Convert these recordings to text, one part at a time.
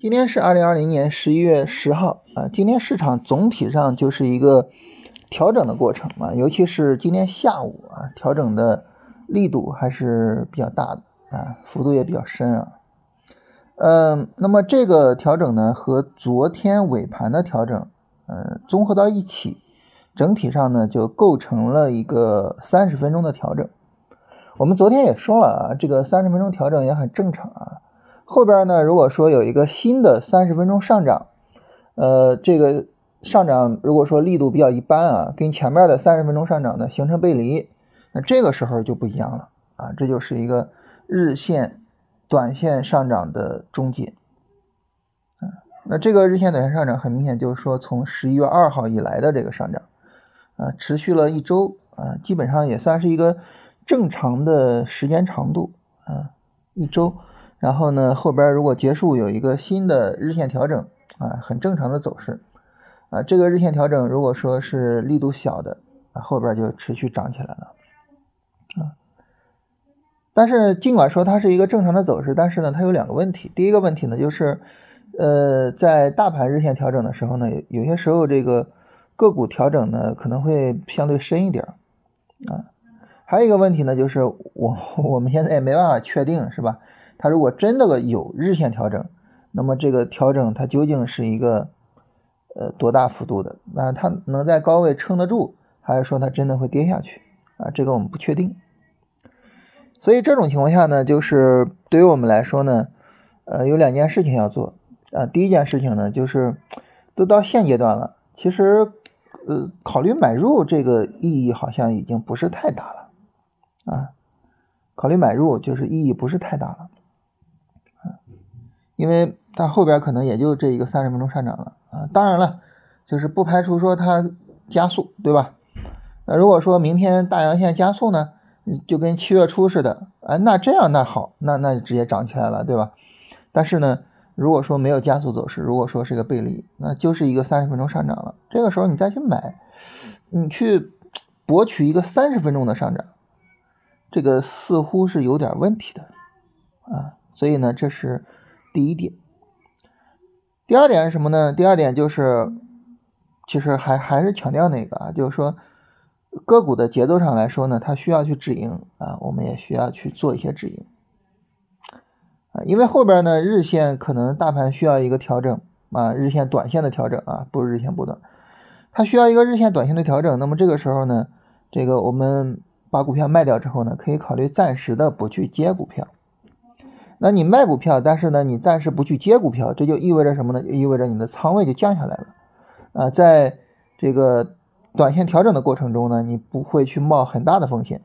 今天是二零二零年十一月十号啊，今天市场总体上就是一个调整的过程嘛，尤其是今天下午啊，调整的力度还是比较大的啊，幅度也比较深啊。嗯，那么这个调整呢，和昨天尾盘的调整，嗯，综合到一起，整体上呢就构成了一个三十分钟的调整。我们昨天也说了啊，这个三十分钟调整也很正常啊。后边呢，如果说有一个新的三十分钟上涨，呃，这个上涨如果说力度比较一般啊，跟前面的三十分钟上涨呢形成背离，那这个时候就不一样了啊，这就是一个日线、短线上涨的终结。啊，那这个日线、短线上涨很明显就是说从十一月二号以来的这个上涨，啊，持续了一周啊，基本上也算是一个正常的时间长度啊，一周。然后呢，后边如果结束有一个新的日线调整啊，很正常的走势啊。这个日线调整如果说是力度小的啊，后边就持续涨起来了啊。但是尽管说它是一个正常的走势，但是呢，它有两个问题。第一个问题呢，就是呃，在大盘日线调整的时候呢，有些时候这个个股调整呢可能会相对深一点啊。还有一个问题呢，就是我我们现在也没办法确定，是吧？它如果真的有日线调整，那么这个调整它究竟是一个呃多大幅度的？那它能在高位撑得住，还是说它真的会跌下去啊？这个我们不确定。所以这种情况下呢，就是对于我们来说呢，呃，有两件事情要做啊。第一件事情呢，就是都到现阶段了，其实呃考虑买入这个意义好像已经不是太大了啊。考虑买入就是意义不是太大了。因为它后边可能也就这一个三十分钟上涨了啊，当然了，就是不排除说它加速，对吧？那如果说明天大阳线加速呢，就跟七月初似的，啊，那这样那好，那那就直接涨起来了，对吧？但是呢，如果说没有加速走势，如果说是个背离，那就是一个三十分钟上涨了，这个时候你再去买，你去博取一个三十分钟的上涨，这个似乎是有点问题的啊，所以呢，这是。第一点，第二点是什么呢？第二点就是，其实还还是强调那个啊，就是说个股的节奏上来说呢，它需要去止盈啊，我们也需要去做一些止盈啊，因为后边呢日线可能大盘需要一个调整啊，日线短线的调整啊，不是日线波段，它需要一个日线短线的调整。那么这个时候呢，这个我们把股票卖掉之后呢，可以考虑暂时的不去接股票。那你卖股票，但是呢，你暂时不去接股票，这就意味着什么呢？意味着你的仓位就降下来了，啊，在这个短线调整的过程中呢，你不会去冒很大的风险，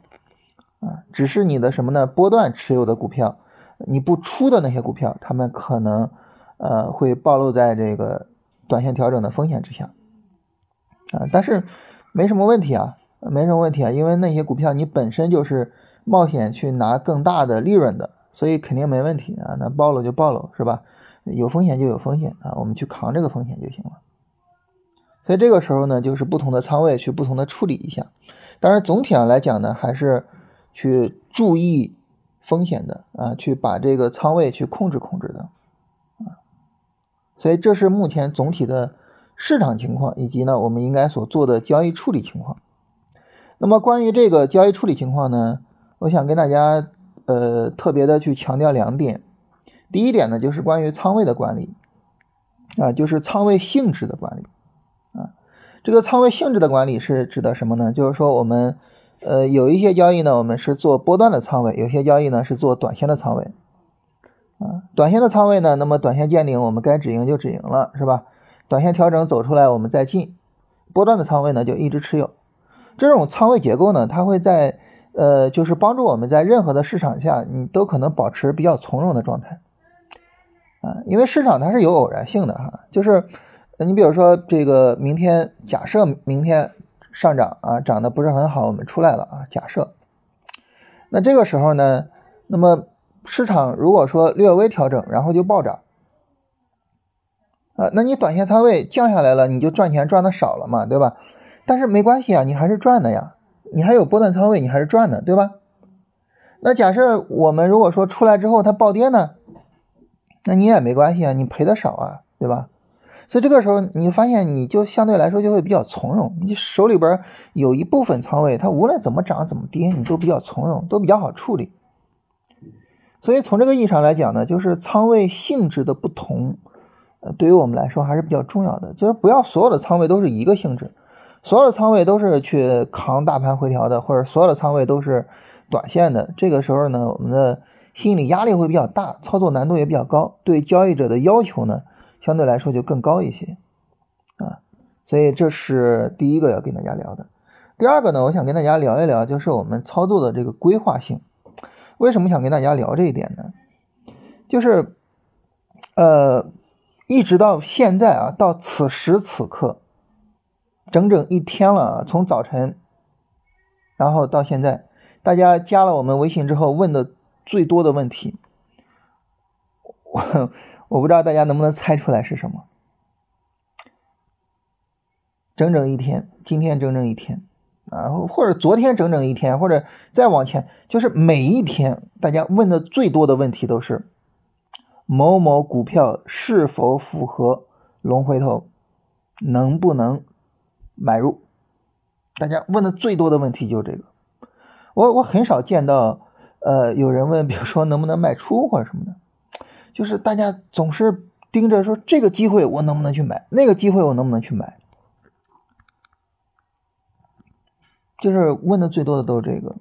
啊，只是你的什么呢？波段持有的股票，你不出的那些股票，他们可能呃会暴露在这个短线调整的风险之下，啊，但是没什么问题啊，没什么问题啊，因为那些股票你本身就是冒险去拿更大的利润的。所以肯定没问题啊，那暴露就暴露是吧？有风险就有风险啊，我们去扛这个风险就行了。所以这个时候呢，就是不同的仓位去不同的处理一下。当然总体上来讲呢，还是去注意风险的啊，去把这个仓位去控制控制的啊。所以这是目前总体的市场情况，以及呢我们应该所做的交易处理情况。那么关于这个交易处理情况呢，我想跟大家。呃，特别的去强调两点。第一点呢，就是关于仓位的管理啊，就是仓位性质的管理啊。这个仓位性质的管理是指的什么呢？就是说我们呃有一些交易呢，我们是做波段的仓位；有些交易呢是做短线的仓位啊。短线的仓位呢，那么短线见顶，我们该止盈就止盈了，是吧？短线调整走出来，我们再进。波段的仓位呢，就一直持有。这种仓位结构呢，它会在。呃，就是帮助我们在任何的市场下，你都可能保持比较从容的状态，啊，因为市场它是有偶然性的哈，就是你比如说这个明天，假设明天上涨啊，涨得不是很好，我们出来了啊，假设，那这个时候呢，那么市场如果说略微调整，然后就暴涨，啊，那你短线仓位降下来了，你就赚钱赚的少了嘛，对吧？但是没关系啊，你还是赚的呀。你还有波段仓位，你还是赚的，对吧？那假设我们如果说出来之后它暴跌呢？那你也没关系啊，你赔的少啊，对吧？所以这个时候你发现你就相对来说就会比较从容，你手里边有一部分仓位，它无论怎么涨怎么跌，你都比较从容，都比较好处理。所以从这个意义上来讲呢，就是仓位性质的不同，呃，对于我们来说还是比较重要的。就是不要所有的仓位都是一个性质，所有的仓位都是去扛大盘回调的，或者所有的仓位都是短线的。这个时候呢，我们的心理压力会比较大，操作难度也比较高，对交易者的要求呢，相对来说就更高一些啊。所以这是第一个要跟大家聊的。第二个呢，我想跟大家聊一聊，就是我们操作的这个规划性。为什么想跟大家聊这一点呢？就是，呃，一直到现在啊，到此时此刻，整整一天了，从早晨，然后到现在，大家加了我们微信之后问的最多的问题，我 我不知道大家能不能猜出来是什么。整整一天，今天整整一天。啊，或者昨天整整一天，或者再往前，就是每一天，大家问的最多的问题都是某某股票是否符合龙回头，能不能买入？大家问的最多的问题就是这个。我我很少见到，呃，有人问，比如说能不能卖出或者什么的，就是大家总是盯着说这个机会我能不能去买，那个机会我能不能去买。就是问的最多的都是这个，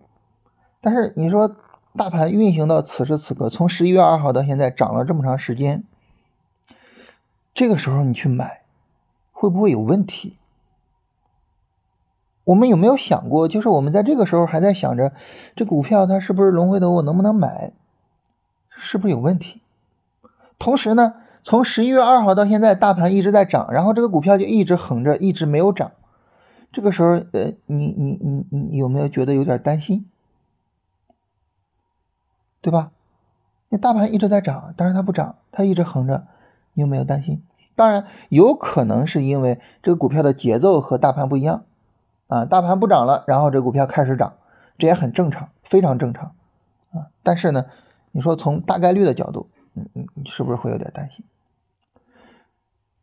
但是你说大盘运行到此时此刻，从十一月二号到现在涨了这么长时间，这个时候你去买，会不会有问题？我们有没有想过，就是我们在这个时候还在想着这股票它是不是龙回头，我能不能买，是不是有问题？同时呢，从十一月二号到现在，大盘一直在涨，然后这个股票就一直横着，一直没有涨。这个时候，呃，你你你你有没有觉得有点担心，对吧？那大盘一直在涨，但是它不涨，它一直横着，你有没有担心？当然，有可能是因为这个股票的节奏和大盘不一样啊，大盘不涨了，然后这股票开始涨，这也很正常，非常正常啊。但是呢，你说从大概率的角度，嗯嗯，你是不是会有点担心？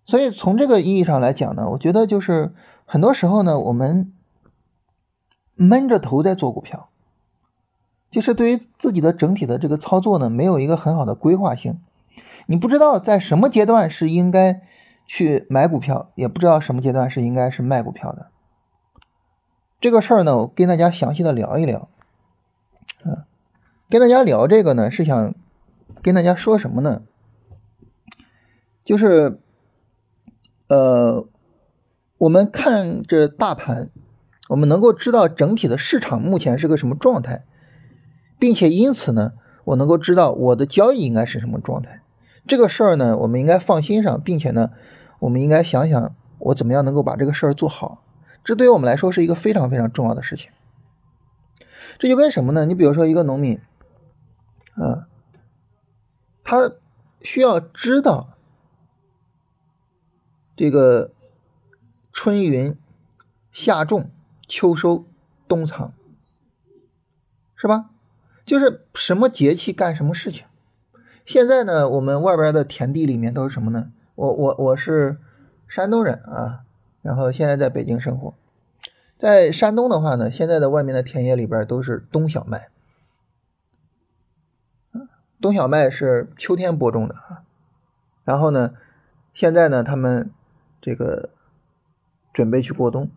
所以从这个意义上来讲呢，我觉得就是。很多时候呢，我们闷着头在做股票，就是对于自己的整体的这个操作呢，没有一个很好的规划性。你不知道在什么阶段是应该去买股票，也不知道什么阶段是应该是卖股票的。这个事儿呢，我跟大家详细的聊一聊。嗯，跟大家聊这个呢，是想跟大家说什么呢？就是，呃。我们看着大盘，我们能够知道整体的市场目前是个什么状态，并且因此呢，我能够知道我的交易应该是什么状态。这个事儿呢，我们应该放心上，并且呢，我们应该想想我怎么样能够把这个事儿做好。这对于我们来说是一个非常非常重要的事情。这就跟什么呢？你比如说一个农民，啊，他需要知道这个。春云，夏种，秋收，冬藏，是吧？就是什么节气干什么事情。现在呢，我们外边的田地里面都是什么呢？我我我是山东人啊，然后现在在北京生活。在山东的话呢，现在的外面的田野里边都是冬小麦。冬小麦是秋天播种的啊。然后呢，现在呢，他们这个。准备去过冬，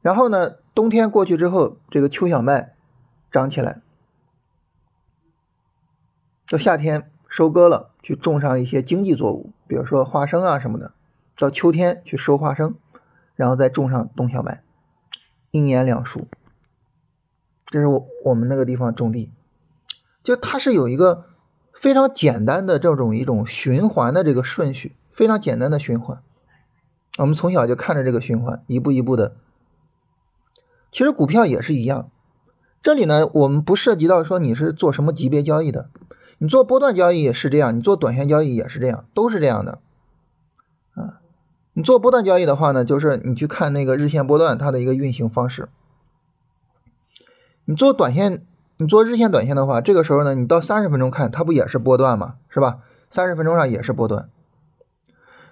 然后呢，冬天过去之后，这个秋小麦长起来，到夏天收割了，去种上一些经济作物，比如说花生啊什么的。到秋天去收花生，然后再种上冬小麦，一年两熟。这是我我们那个地方种地，就它是有一个非常简单的这种一种循环的这个顺序。非常简单的循环，我们从小就看着这个循环，一步一步的。其实股票也是一样，这里呢，我们不涉及到说你是做什么级别交易的，你做波段交易也是这样，你做短线交易也是这样，都是这样的。啊，你做波段交易的话呢，就是你去看那个日线波段它的一个运行方式。你做短线，你做日线、短线的话，这个时候呢，你到三十分钟看，它不也是波段嘛，是吧？三十分钟上也是波段。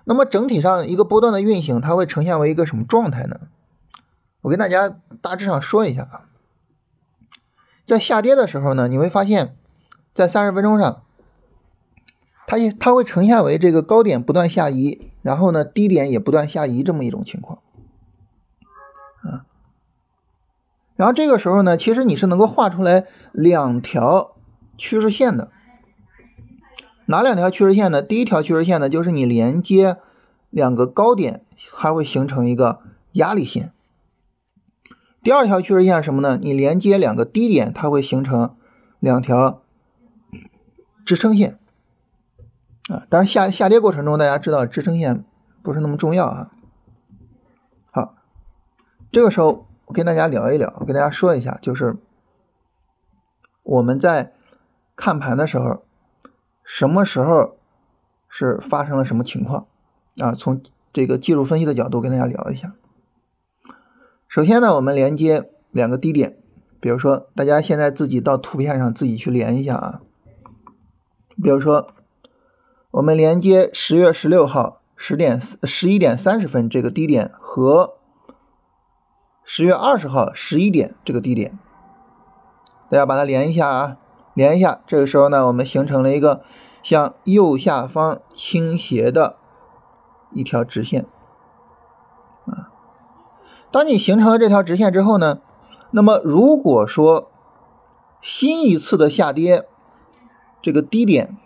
那么整体上一个波段的运行，它会呈现为一个什么状态呢？我跟大家大致上说一下啊，在下跌的时候呢，你会发现在三十分钟上，它也它会呈现为这个高点不断下移，然后呢低点也不断下移这么一种情况啊。然后这个时候呢，其实你是能够画出来两条趋势线的。哪两条趋势线呢？第一条趋势线呢，就是你连接两个高点，它会形成一个压力线。第二条趋势线是什么呢？你连接两个低点，它会形成两条支撑线。啊，当然下下跌过程中，大家知道支撑线不是那么重要啊。好，这个时候我跟大家聊一聊，我跟大家说一下，就是我们在看盘的时候。什么时候是发生了什么情况啊？从这个技术分析的角度跟大家聊一下。首先呢，我们连接两个低点，比如说大家现在自己到图片上自己去连一下啊。比如说，我们连接十月十六号十点十一点三十分这个低点和十月二十号十一点这个低点，大家把它连一下啊。连一下，这个时候呢，我们形成了一个向右下方倾斜的一条直线啊。当你形成了这条直线之后呢，那么如果说新一次的下跌，这个低点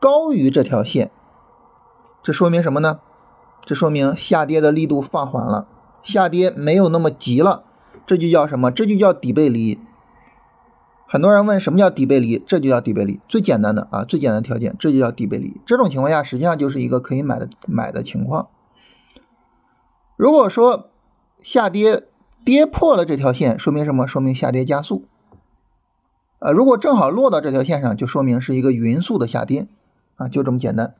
高于这条线，这说明什么呢？这说明下跌的力度放缓了，下跌没有那么急了，这就叫什么？这就叫底背离。很多人问什么叫底背离，这就叫底背离，最简单的啊，最简单的条件，这就叫底背离。这种情况下，实际上就是一个可以买的买的情况。如果说下跌跌破了这条线，说明什么？说明下跌加速。呃，如果正好落到这条线上，就说明是一个匀速的下跌啊，就这么简单。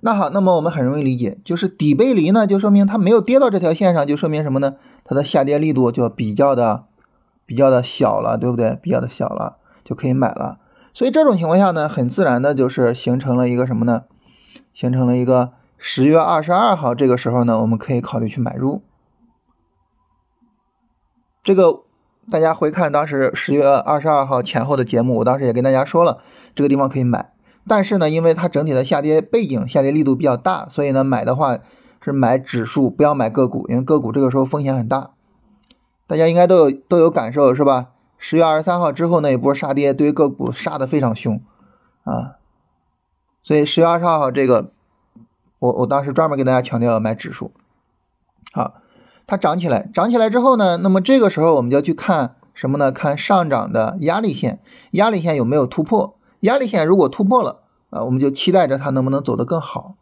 那好，那么我们很容易理解，就是底背离呢，就说明它没有跌到这条线上，就说明什么呢？它的下跌力度就比较的。比较的小了，对不对？比较的小了就可以买了。所以这种情况下呢，很自然的就是形成了一个什么呢？形成了一个十月二十二号这个时候呢，我们可以考虑去买入。这个大家回看当时十月二十二号前后的节目，我当时也跟大家说了，这个地方可以买。但是呢，因为它整体的下跌背景、下跌力度比较大，所以呢，买的话是买指数，不要买个股，因为个股这个时候风险很大。大家应该都有都有感受是吧？十月二十三号之后那一波杀跌，对于个股杀的非常凶啊，所以十月二十二号这个，我我当时专门给大家强调要买指数。好，它涨起来，涨起来之后呢，那么这个时候我们就要去看什么呢？看上涨的压力线，压力线有没有突破？压力线如果突破了啊，我们就期待着它能不能走得更好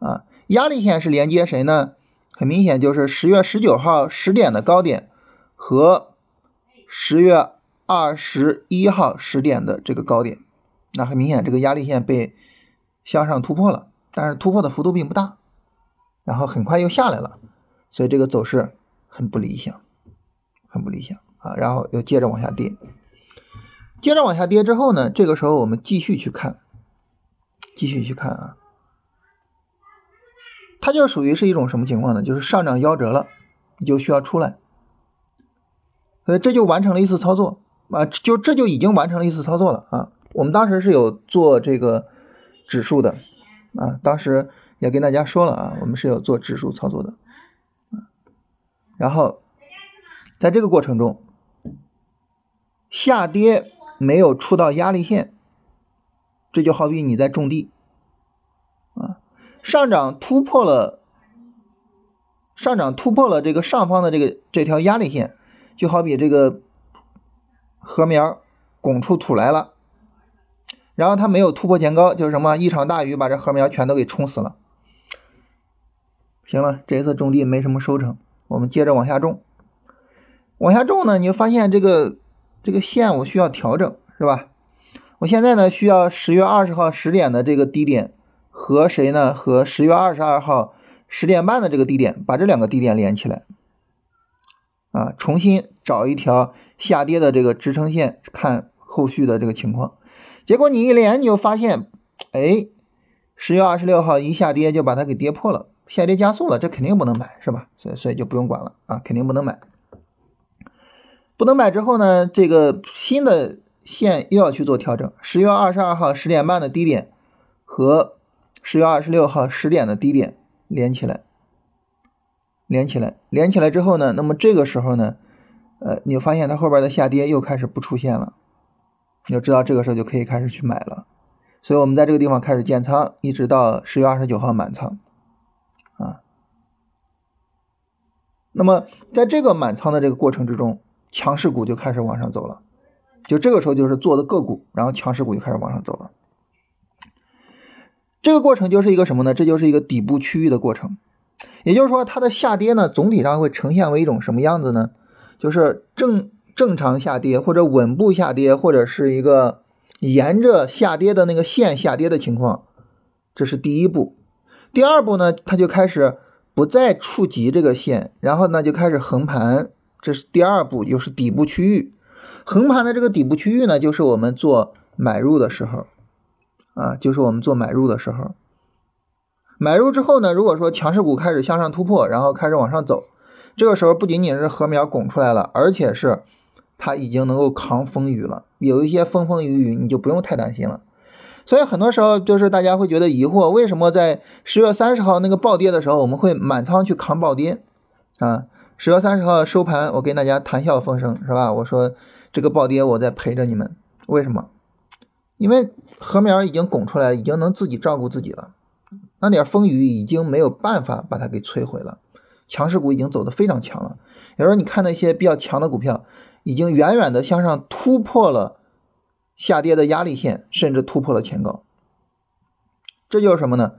啊。压力线是连接谁呢？很明显就是十月十九号十点的高点。和十月二十一号十点的这个高点，那很明显，这个压力线被向上突破了，但是突破的幅度并不大，然后很快又下来了，所以这个走势很不理想，很不理想啊，然后又接着往下跌，接着往下跌之后呢，这个时候我们继续去看，继续去看啊，它就属于是一种什么情况呢？就是上涨夭折了，你就需要出来。所以，这就完成了一次操作啊，就这就已经完成了一次操作了啊。我们当时是有做这个指数的啊，当时也跟大家说了啊，我们是有做指数操作的。然后在这个过程中，下跌没有触到压力线，这就好比你在种地啊，上涨突破了，上涨突破了这个上方的这个这条压力线。就好比这个禾苗拱出土来了，然后它没有突破前高，就是什么一场大雨把这禾苗全都给冲死了。行了，这一次种地没什么收成，我们接着往下种。往下种呢，你就发现这个这个线我需要调整，是吧？我现在呢需要十月二十号十点的这个低点和谁呢？和十月二十二号十点半的这个低点，把这两个低点连起来。啊，重新找一条下跌的这个支撑线，看后续的这个情况。结果你一连你就发现，哎，十月二十六号一下跌就把它给跌破了，下跌加速了，这肯定不能买，是吧？所以所以就不用管了啊，肯定不能买。不能买之后呢，这个新的线又要去做调整。十月二十二号十点半的低点和十月二十六号十点的低点连起来，连起来，连起来之后呢，那么这个时候呢，呃，你就发现它后边的下跌又开始不出现了，你就知道这个时候就可以开始去买了。所以我们在这个地方开始建仓，一直到十月二十九号满仓那么在这个满仓的这个过程之中，强势股就开始往上走了，就这个时候就是做的个股，然后强势股就开始往上走了。这个过程就是一个什么呢？这就是一个底部区域的过程，也就是说它的下跌呢，总体上会呈现为一种什么样子呢？就是正正常下跌，或者稳步下跌，或者是一个沿着下跌的那个线下跌的情况，这是第一步。第二步呢，它就开始不再触及这个线，然后呢就开始横盘。这是第二步，就是底部区域横盘的这个底部区域呢，就是我们做买入的时候啊，就是我们做买入的时候。买入之后呢，如果说强势股开始向上突破，然后开始往上走，这个时候不仅仅是禾苗拱出来了，而且是它已经能够扛风雨了。有一些风风雨雨，你就不用太担心了。所以很多时候就是大家会觉得疑惑，为什么在十月三十号那个暴跌的时候，我们会满仓去扛暴跌啊？十月三十号收盘，我跟大家谈笑风生，是吧？我说这个暴跌，我在陪着你们。为什么？因为禾苗已经拱出来，已经能自己照顾自己了。那点风雨已经没有办法把它给摧毁了。强势股已经走得非常强了。有时候你看那些比较强的股票，已经远远的向上突破了下跌的压力线，甚至突破了前高。这就是什么呢？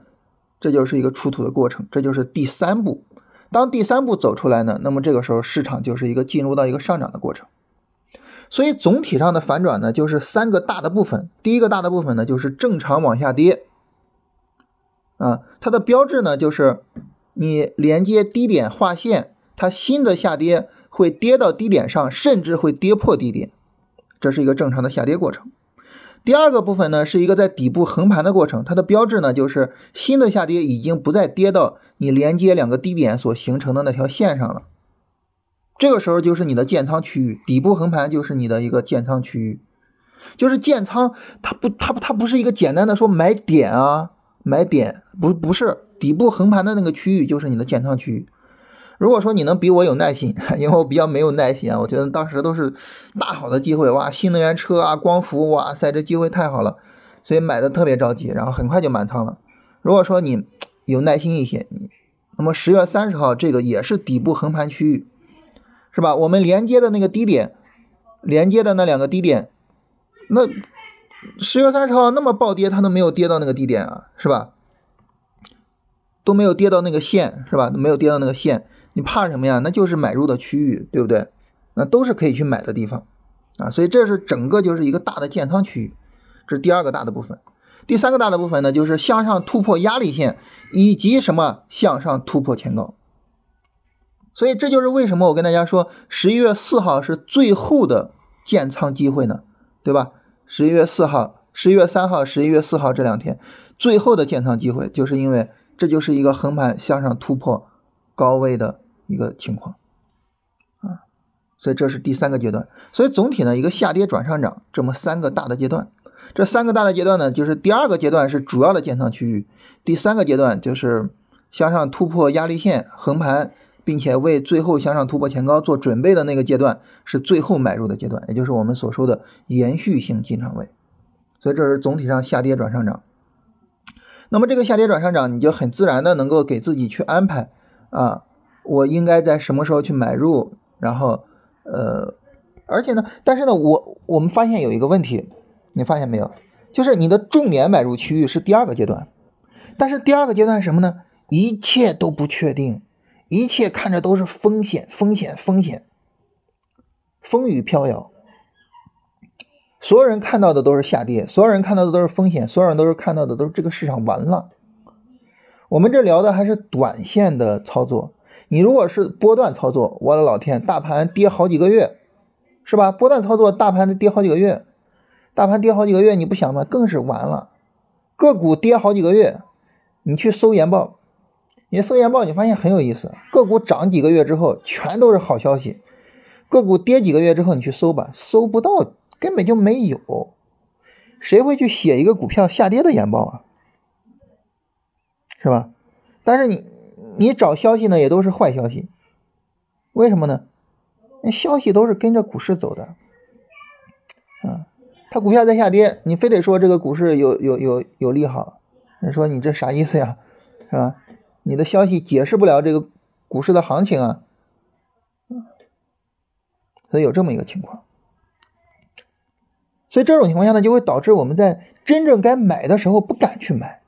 这就是一个出土的过程，这就是第三步。当第三步走出来呢，那么这个时候市场就是一个进入到一个上涨的过程。所以总体上的反转呢，就是三个大的部分。第一个大的部分呢，就是正常往下跌，啊，它的标志呢就是你连接低点画线，它新的下跌会跌到低点上，甚至会跌破低点，这是一个正常的下跌过程。第二个部分呢，是一个在底部横盘的过程，它的标志呢就是新的下跌已经不再跌到你连接两个低点所形成的那条线上了，这个时候就是你的建仓区域，底部横盘就是你的一个建仓区域，就是建仓，它不它不它不是一个简单的说买点啊买点，不不是底部横盘的那个区域就是你的建仓区域。如果说你能比我有耐心，因为我比较没有耐心啊，我觉得当时都是大好的机会哇，新能源车啊，光伏，哇塞，这机会太好了，所以买的特别着急，然后很快就满仓了。如果说你有耐心一些，你那么十月三十号这个也是底部横盘区域，是吧？我们连接的那个低点，连接的那两个低点，那十月三十号那么暴跌，它都没有跌到那个低点啊，是吧？都没有跌到那个线，是吧？都没有跌到那个线。你怕什么呀？那就是买入的区域，对不对？那都是可以去买的地方啊，所以这是整个就是一个大的建仓区域，这是第二个大的部分。第三个大的部分呢，就是向上突破压力线以及什么向上突破前高。所以这就是为什么我跟大家说，十一月四号是最后的建仓机会呢，对吧？十一月四号、十一月三号、十一月四号这两天最后的建仓机会，就是因为这就是一个横盘向上突破高位的。一个情况啊，所以这是第三个阶段。所以总体呢，一个下跌转上涨这么三个大的阶段。这三个大的阶段呢，就是第二个阶段是主要的建仓区域，第三个阶段就是向上突破压力线横盘，并且为最后向上突破前高做准备的那个阶段是最后买入的阶段，也就是我们所说的延续性进场位。所以这是总体上下跌转上涨。那么这个下跌转上涨，你就很自然的能够给自己去安排啊。我应该在什么时候去买入？然后，呃，而且呢，但是呢，我我们发现有一个问题，你发现没有？就是你的重点买入区域是第二个阶段，但是第二个阶段什么呢？一切都不确定，一切看着都是风险，风险，风险，风雨飘摇。所有人看到的都是下跌，所有人看到的都是风险，所有人都是看到的都是这个市场完了。我们这聊的还是短线的操作。你如果是波段操作，我的老天，大盘跌好几个月，是吧？波段操作，大盘跌好几个月，大盘跌好几个月，你不想吗？更是完了。个股跌好几个月，你去搜研报，你搜研报，你发现很有意思。个股涨几个月之后，全都是好消息；个股跌几个月之后，你去搜吧，搜不到，根本就没有。谁会去写一个股票下跌的研报啊？是吧？但是你你找消息呢，也都是坏消息。为什么呢？那消息都是跟着股市走的，啊。它股票在下跌，你非得说这个股市有有有有利好，你说你这啥意思呀，是吧？你的消息解释不了这个股市的行情啊，所以有这么一个情况，所以这种情况下呢，就会导致我们在真正该买的时候不敢去买，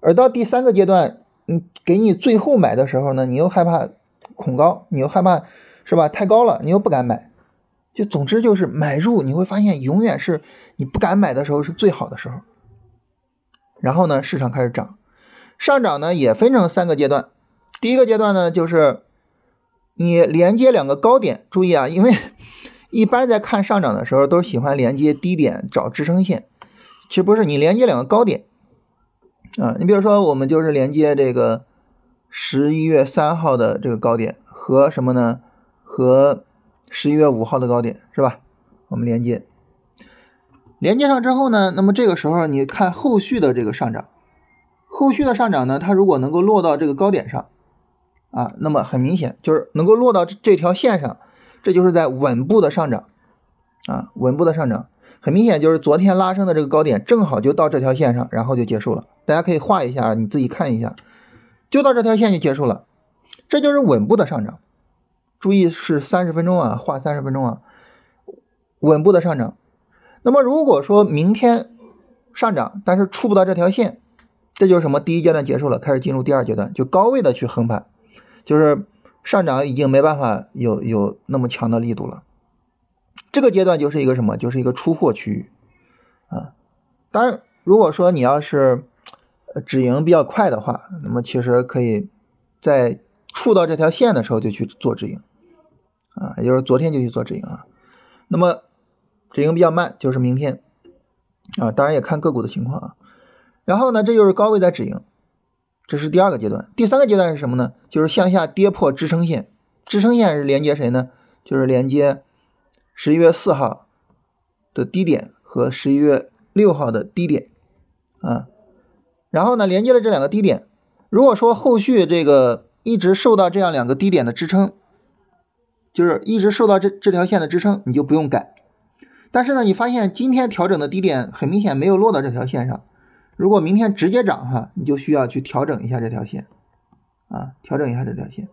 而到第三个阶段，嗯，给你最后买的时候呢，你又害怕恐高，你又害怕是吧？太高了，你又不敢买。就总之就是买入，你会发现永远是你不敢买的时候是最好的时候。然后呢，市场开始涨，上涨呢也分成三个阶段。第一个阶段呢，就是你连接两个高点，注意啊，因为一般在看上涨的时候都喜欢连接低点找支撑线，其实不是，你连接两个高点啊，你比如说我们就是连接这个十一月三号的这个高点和什么呢？和十一月五号的高点是吧？我们连接，连接上之后呢，那么这个时候你看后续的这个上涨，后续的上涨呢，它如果能够落到这个高点上啊，那么很明显就是能够落到这这条线上，这就是在稳步的上涨啊，稳步的上涨，很明显就是昨天拉升的这个高点正好就到这条线上，然后就结束了。大家可以画一下，你自己看一下，就到这条线就结束了，这就是稳步的上涨。注意是三十分钟啊，画三十分钟啊，稳步的上涨。那么如果说明天上涨，但是触不到这条线，这就是什么？第一阶段结束了，开始进入第二阶段，就高位的去横盘，就是上涨已经没办法有有那么强的力度了。这个阶段就是一个什么？就是一个出货区域啊。当然，如果说你要是止盈比较快的话，那么其实可以在触到这条线的时候就去做止盈。啊，也就是昨天就去做止盈啊，那么止盈比较慢，就是明天啊，当然也看个股的情况啊。然后呢，这就是高位在止盈，这是第二个阶段。第三个阶段是什么呢？就是向下跌破支撑线，支撑线是连接谁呢？就是连接十一月四号的低点和十一月六号的低点啊。然后呢，连接了这两个低点，如果说后续这个一直受到这样两个低点的支撑。就是一直受到这这条线的支撑，你就不用改。但是呢，你发现今天调整的低点很明显没有落到这条线上。如果明天直接涨哈，你就需要去调整一下这条线啊，调整一下这条线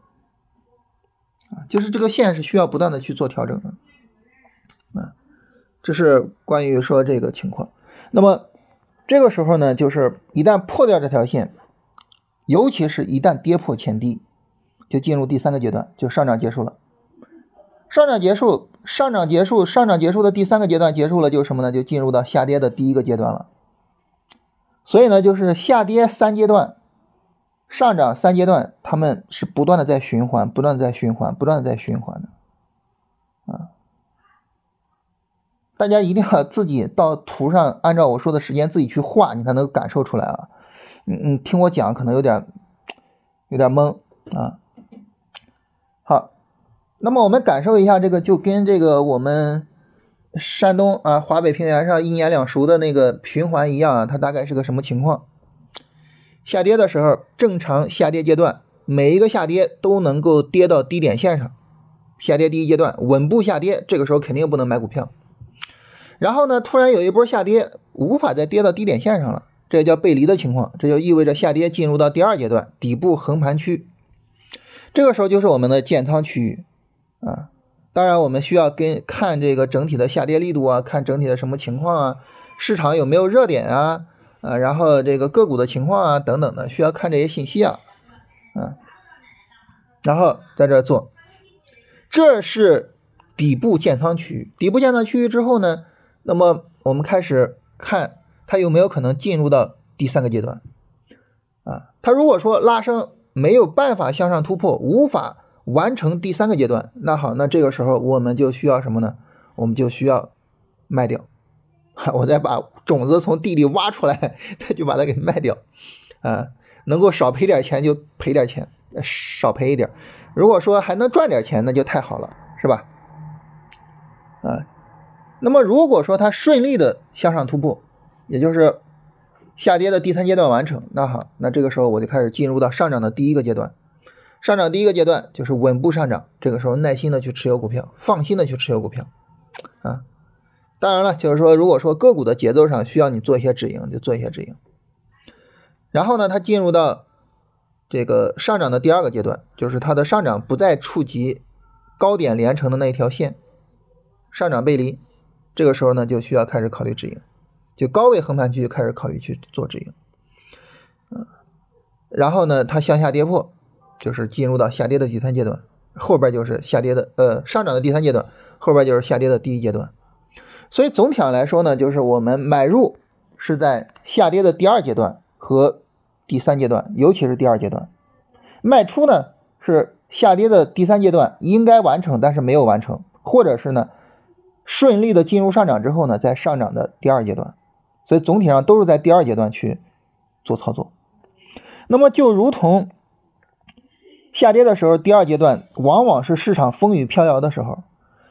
啊，就是这个线是需要不断的去做调整的啊。这是关于说这个情况。那么这个时候呢，就是一旦破掉这条线，尤其是一旦跌破前低，就进入第三个阶段，就上涨结束了。上涨结束，上涨结束，上涨结束的第三个阶段结束了，就什么呢？就进入到下跌的第一个阶段了。所以呢，就是下跌三阶段，上涨三阶段，他们是不断的在循环，不断的在循环，不断的在循环的。啊，大家一定要自己到图上按照我说的时间自己去画，你才能感受出来啊。你你听我讲可能有点有点懵啊。好。那么我们感受一下这个，就跟这个我们山东啊、华北平原上一年两熟的那个循环一样啊，它大概是个什么情况？下跌的时候，正常下跌阶段，每一个下跌都能够跌到低点线上。下跌第一阶段稳步下跌，这个时候肯定不能买股票。然后呢，突然有一波下跌，无法再跌到低点线上了，这叫背离的情况，这就意味着下跌进入到第二阶段底部横盘区。这个时候就是我们的建仓区域。啊，当然我们需要跟看这个整体的下跌力度啊，看整体的什么情况啊，市场有没有热点啊，啊，然后这个个股的情况啊等等的，需要看这些信息啊，啊，然后在这做，这是底部建仓区域，底部建仓区域之后呢，那么我们开始看它有没有可能进入到第三个阶段，啊，它如果说拉升。没有办法向上突破，无法完成第三个阶段，那好，那这个时候我们就需要什么呢？我们就需要卖掉，我再把种子从地里挖出来，再就把它给卖掉，啊，能够少赔点钱就赔点钱，少赔一点。如果说还能赚点钱，那就太好了，是吧？啊，那么如果说它顺利的向上突破，也就是下跌的第三阶段完成，那好，那这个时候我就开始进入到上涨的第一个阶段。上涨第一个阶段就是稳步上涨，这个时候耐心的去持有股票，放心的去持有股票，啊，当然了，就是说如果说个股的节奏上需要你做一些止盈，就做一些止盈。然后呢，它进入到这个上涨的第二个阶段，就是它的上涨不再触及高点连成的那一条线，上涨背离，这个时候呢就需要开始考虑止盈。就高位横盘区就开始考虑去做止盈，嗯，然后呢，它向下跌破，就是进入到下跌的第三阶段，后边就是下跌的，呃，上涨的第三阶段，后边就是下跌的第一阶段。所以总体上来说呢，就是我们买入是在下跌的第二阶段和第三阶段，尤其是第二阶段；卖出呢是下跌的第三阶段应该完成，但是没有完成，或者是呢顺利的进入上涨之后呢，在上涨的第二阶段。所以总体上都是在第二阶段去做操作，那么就如同下跌的时候，第二阶段往往是市场风雨飘摇的时候；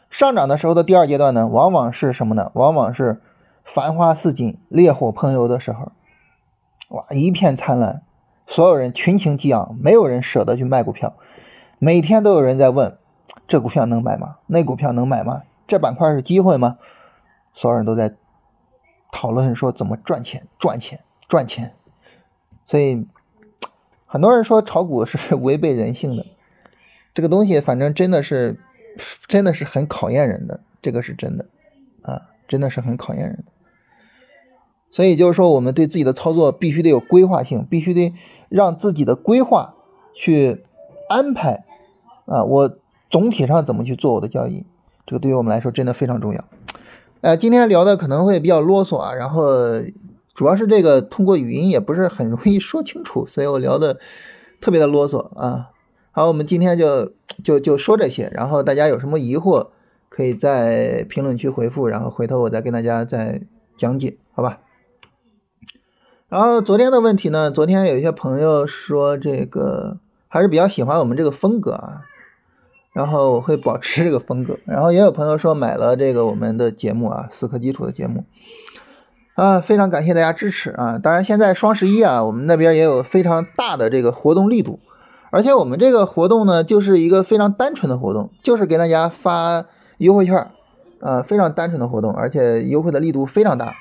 上涨的时候的第二阶段呢，往往是什么呢？往往是繁花似锦、烈火烹油的时候。哇，一片灿烂，所有人群情激昂，没有人舍得去卖股票，每天都有人在问：这股票能买吗？那股票能买吗？这板块是机会吗？所有人都在。讨论说怎么赚钱，赚钱，赚钱，所以很多人说炒股是违背人性的，这个东西反正真的是，真的是很考验人的，这个是真的，啊，真的是很考验人的。所以就是说，我们对自己的操作必须得有规划性，必须得让自己的规划去安排，啊，我总体上怎么去做我的交易，这个对于我们来说真的非常重要。呃，今天聊的可能会比较啰嗦啊，然后主要是这个通过语音也不是很容易说清楚，所以我聊的特别的啰嗦啊。好，我们今天就就就说这些，然后大家有什么疑惑可以在评论区回复，然后回头我再跟大家再讲解，好吧？然后昨天的问题呢，昨天有一些朋友说这个还是比较喜欢我们这个风格啊。然后我会保持这个风格，然后也有朋友说买了这个我们的节目啊，死磕基础的节目，啊，非常感谢大家支持啊！当然现在双十一啊，我们那边也有非常大的这个活动力度，而且我们这个活动呢，就是一个非常单纯的活动，就是给大家发优惠券，啊，非常单纯的活动，而且优惠的力度非常大，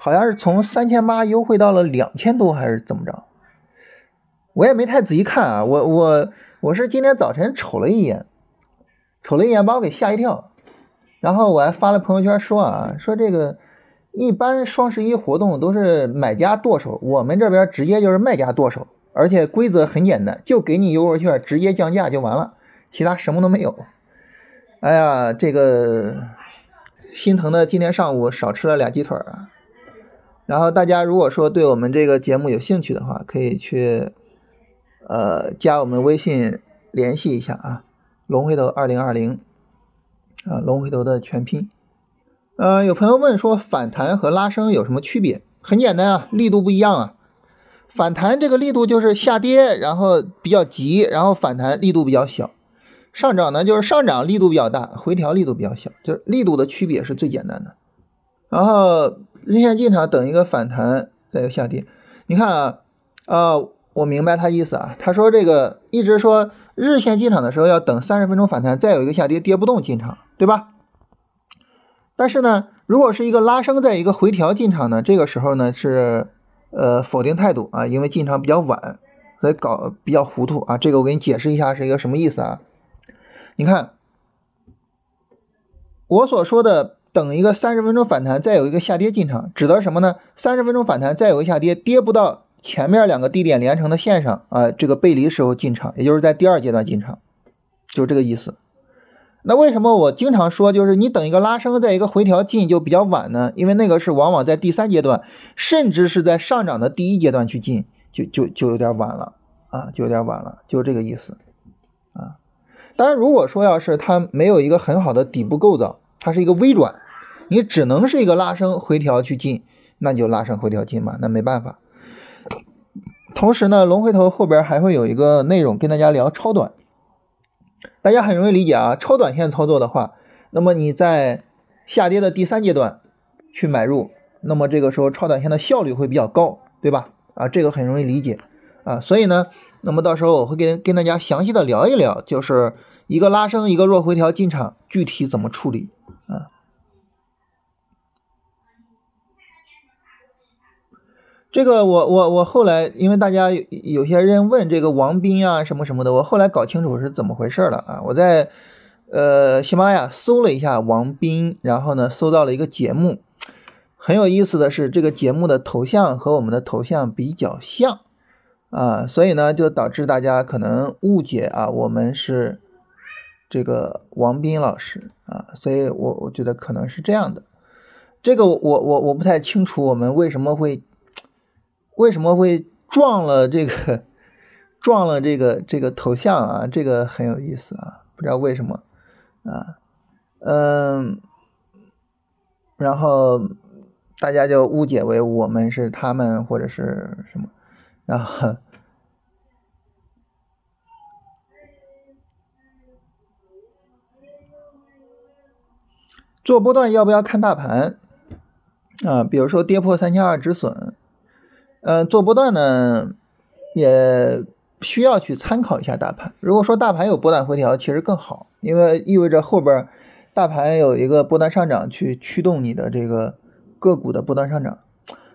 好像是从三千八优惠到了两千多还是怎么着？我也没太仔细看啊，我我我是今天早晨瞅了一眼。瞅了一眼，把我给吓一跳，然后我还发了朋友圈说啊，说这个一般双十一活动都是买家剁手，我们这边直接就是卖家剁手，而且规则很简单，就给你优惠券，直接降价就完了，其他什么都没有。哎呀，这个心疼的，今天上午少吃了俩鸡腿啊。然后大家如果说对我们这个节目有兴趣的话，可以去呃加我们微信联系一下啊。龙回头二零二零啊，龙回头的全拼。呃，有朋友问说反弹和拉升有什么区别？很简单啊，力度不一样啊。反弹这个力度就是下跌，然后比较急，然后反弹力度比较小。上涨呢就是上涨力度比较大，回调力度比较小，就是力度的区别是最简单的。然后日线进场等一个反弹，再一个下跌。你看啊，啊。我明白他意思啊，他说这个一直说日线进场的时候要等三十分钟反弹，再有一个下跌跌不动进场，对吧？但是呢，如果是一个拉升再一个回调进场呢，这个时候呢是呃否定态度啊，因为进场比较晚，所以搞比较糊涂啊。这个我给你解释一下是一个什么意思啊？你看我所说的等一个三十分钟反弹再有一个下跌进场，指的什么呢？三十分钟反弹再有一个下跌，跌不到。前面两个低点连成的线上啊，这个背离时候进场，也就是在第二阶段进场，就这个意思。那为什么我经常说，就是你等一个拉升，在一个回调进就比较晚呢？因为那个是往往在第三阶段，甚至是在上涨的第一阶段去进，就就就有点晚了啊，就有点晚了，就这个意思啊。当然，如果说要是它没有一个很好的底部构造，它是一个微转，你只能是一个拉升回调去进，那就拉升回调进嘛，那没办法。同时呢，龙回头后边还会有一个内容跟大家聊超短，大家很容易理解啊。超短线操作的话，那么你在下跌的第三阶段去买入，那么这个时候超短线的效率会比较高，对吧？啊，这个很容易理解啊。所以呢，那么到时候我会跟跟大家详细的聊一聊，就是一个拉升，一个弱回调进场，具体怎么处理啊。这个我我我后来，因为大家有有些人问这个王斌啊什么什么的，我后来搞清楚是怎么回事了啊！我在呃喜马拉雅搜了一下王斌，然后呢搜到了一个节目，很有意思的是这个节目的头像和我们的头像比较像啊，所以呢就导致大家可能误解啊，我们是这个王斌老师啊，所以我我觉得可能是这样的，这个我我我不太清楚我们为什么会。为什么会撞了这个撞了这个这个头像啊？这个很有意思啊，不知道为什么啊，嗯，然后大家就误解为我们是他们或者是什么，然后做波段要不要看大盘啊？比如说跌破三千二止损。嗯，做波段呢，也需要去参考一下大盘。如果说大盘有波段回调，其实更好，因为意味着后边大盘有一个波段上涨去驱动你的这个个股的波段上涨。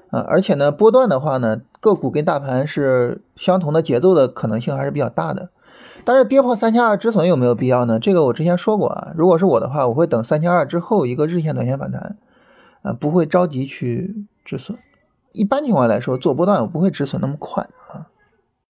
啊，而且呢，波段的话呢，个股跟大盘是相同的节奏的可能性还是比较大的。但是跌破三千二止损有没有必要呢？这个我之前说过啊，如果是我的话，我会等三千二之后一个日线、短线反弹，啊，不会着急去止损。一般情况来说，做波段我不会止损那么快啊。